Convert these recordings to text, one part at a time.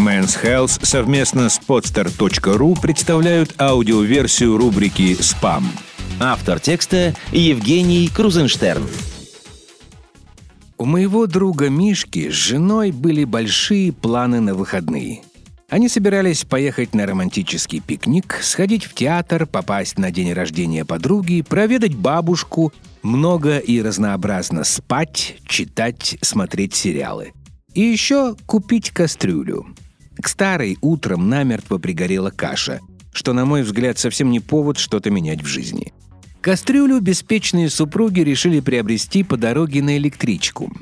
Men's Health совместно с podstar.ru представляют аудиоверсию рубрики «Спам». Автор текста Евгений Крузенштерн. У моего друга Мишки с женой были большие планы на выходные. Они собирались поехать на романтический пикник, сходить в театр, попасть на день рождения подруги, проведать бабушку, много и разнообразно спать, читать, смотреть сериалы. И еще купить кастрюлю. К старой утром намертво пригорела каша, что, на мой взгляд, совсем не повод что-то менять в жизни. Кастрюлю беспечные супруги решили приобрести по дороге на электричку.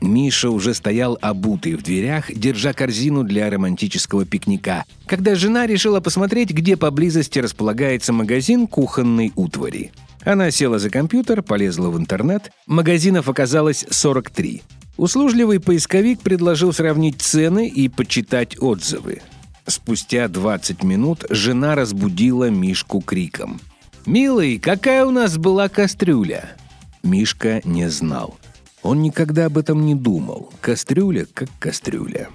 Миша уже стоял обутый в дверях, держа корзину для романтического пикника, когда жена решила посмотреть, где поблизости располагается магазин кухонной утвари. Она села за компьютер, полезла в интернет. Магазинов оказалось 43. Услужливый поисковик предложил сравнить цены и почитать отзывы. Спустя 20 минут жена разбудила Мишку криком. «Милый, какая у нас была кастрюля?» Мишка не знал. Он никогда об этом не думал. Кастрюля как кастрюля.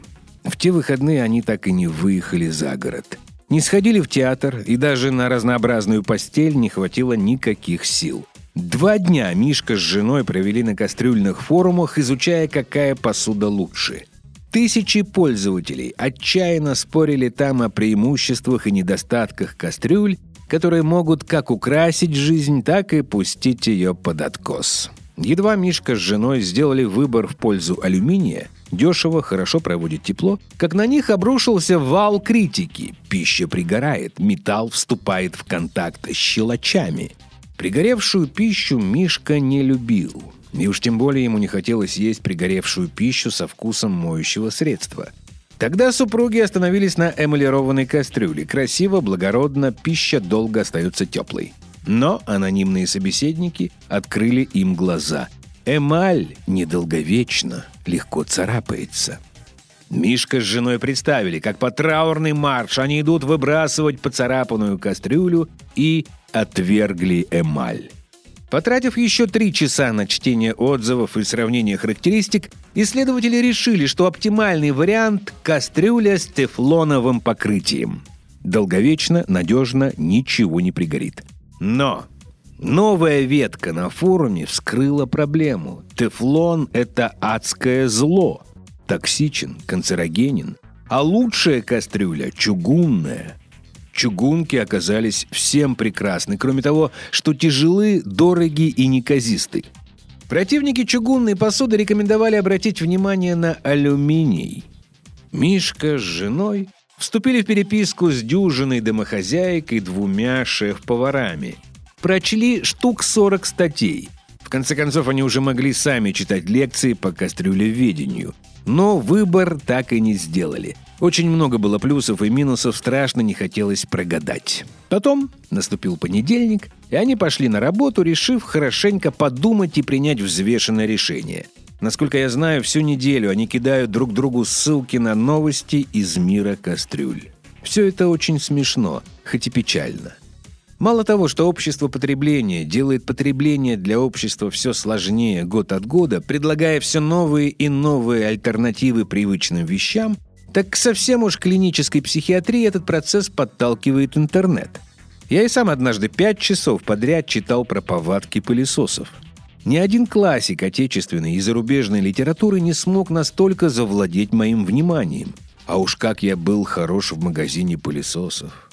В те выходные они так и не выехали за город. Не сходили в театр, и даже на разнообразную постель не хватило никаких сил. Два дня Мишка с женой провели на кастрюльных форумах, изучая, какая посуда лучше. Тысячи пользователей отчаянно спорили там о преимуществах и недостатках кастрюль, которые могут как украсить жизнь, так и пустить ее под откос. Едва Мишка с женой сделали выбор в пользу алюминия, дешево, хорошо проводит тепло, как на них обрушился вал критики. Пища пригорает, металл вступает в контакт с щелочами. Пригоревшую пищу Мишка не любил. И уж тем более ему не хотелось есть пригоревшую пищу со вкусом моющего средства. Тогда супруги остановились на эмалированной кастрюле. Красиво, благородно, пища долго остается теплой. Но анонимные собеседники открыли им глаза – Эмаль недолговечно, легко царапается. Мишка с женой представили, как по траурный марш они идут выбрасывать поцарапанную кастрюлю и отвергли эмаль. Потратив еще три часа на чтение отзывов и сравнение характеристик, исследователи решили, что оптимальный вариант – кастрюля с тефлоновым покрытием. Долговечно, надежно, ничего не пригорит. Но Новая ветка на форуме вскрыла проблему. Тефлон – это адское зло. Токсичен, канцерогенен. А лучшая кастрюля – чугунная. Чугунки оказались всем прекрасны, кроме того, что тяжелы, дороги и неказисты. Противники чугунной посуды рекомендовали обратить внимание на алюминий. Мишка с женой вступили в переписку с дюжиной домохозяек и двумя шеф-поварами – прочли штук 40 статей. В конце концов, они уже могли сами читать лекции по кастрюлеведению. Но выбор так и не сделали. Очень много было плюсов и минусов, страшно не хотелось прогадать. Потом наступил понедельник, и они пошли на работу, решив хорошенько подумать и принять взвешенное решение. Насколько я знаю, всю неделю они кидают друг другу ссылки на новости из мира кастрюль. Все это очень смешно, хоть и печально. Мало того, что общество потребления делает потребление для общества все сложнее год от года, предлагая все новые и новые альтернативы привычным вещам, так совсем уж клинической психиатрии этот процесс подталкивает интернет. Я и сам однажды пять часов подряд читал про повадки пылесосов. Ни один классик отечественной и зарубежной литературы не смог настолько завладеть моим вниманием. А уж как я был хорош в магазине пылесосов.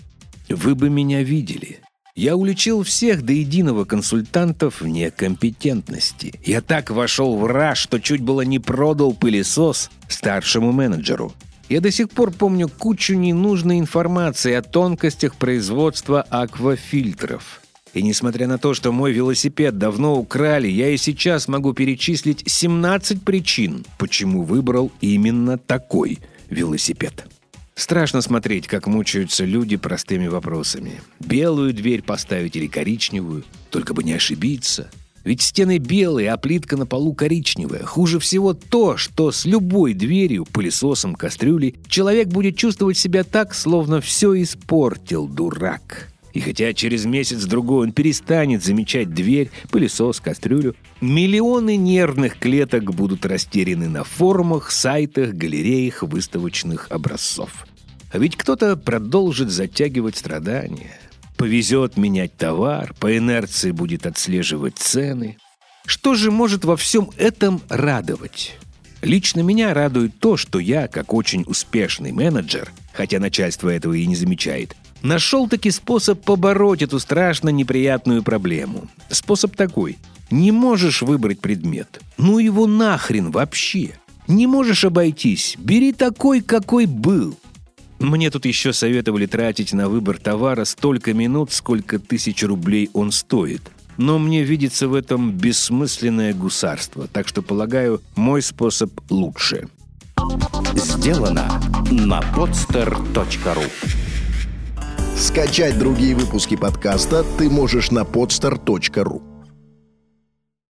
Вы бы меня видели. Я уличил всех до единого консультантов в некомпетентности. Я так вошел в раж, что чуть было не продал пылесос старшему менеджеру. Я до сих пор помню кучу ненужной информации о тонкостях производства аквафильтров. И несмотря на то, что мой велосипед давно украли, я и сейчас могу перечислить 17 причин, почему выбрал именно такой велосипед. Страшно смотреть, как мучаются люди простыми вопросами. Белую дверь поставить или коричневую, только бы не ошибиться. Ведь стены белые, а плитка на полу коричневая. Хуже всего то, что с любой дверью, пылесосом, кастрюлей человек будет чувствовать себя так, словно все испортил, дурак. И хотя через месяц-другой он перестанет замечать дверь, пылесос, кастрюлю, Миллионы нервных клеток будут растеряны на форумах, сайтах, галереях выставочных образцов. А ведь кто-то продолжит затягивать страдания. Повезет менять товар, по инерции будет отслеживать цены. Что же может во всем этом радовать? Лично меня радует то, что я, как очень успешный менеджер, хотя начальство этого и не замечает, нашел таки способ побороть эту страшно неприятную проблему. Способ такой. Не можешь выбрать предмет. Ну его нахрен вообще. Не можешь обойтись. Бери такой, какой был. Мне тут еще советовали тратить на выбор товара столько минут, сколько тысяч рублей он стоит. Но мне видится в этом бессмысленное гусарство, так что, полагаю, мой способ лучше. Сделано на podster.ru Скачать другие выпуски подкаста ты можешь на podster.ru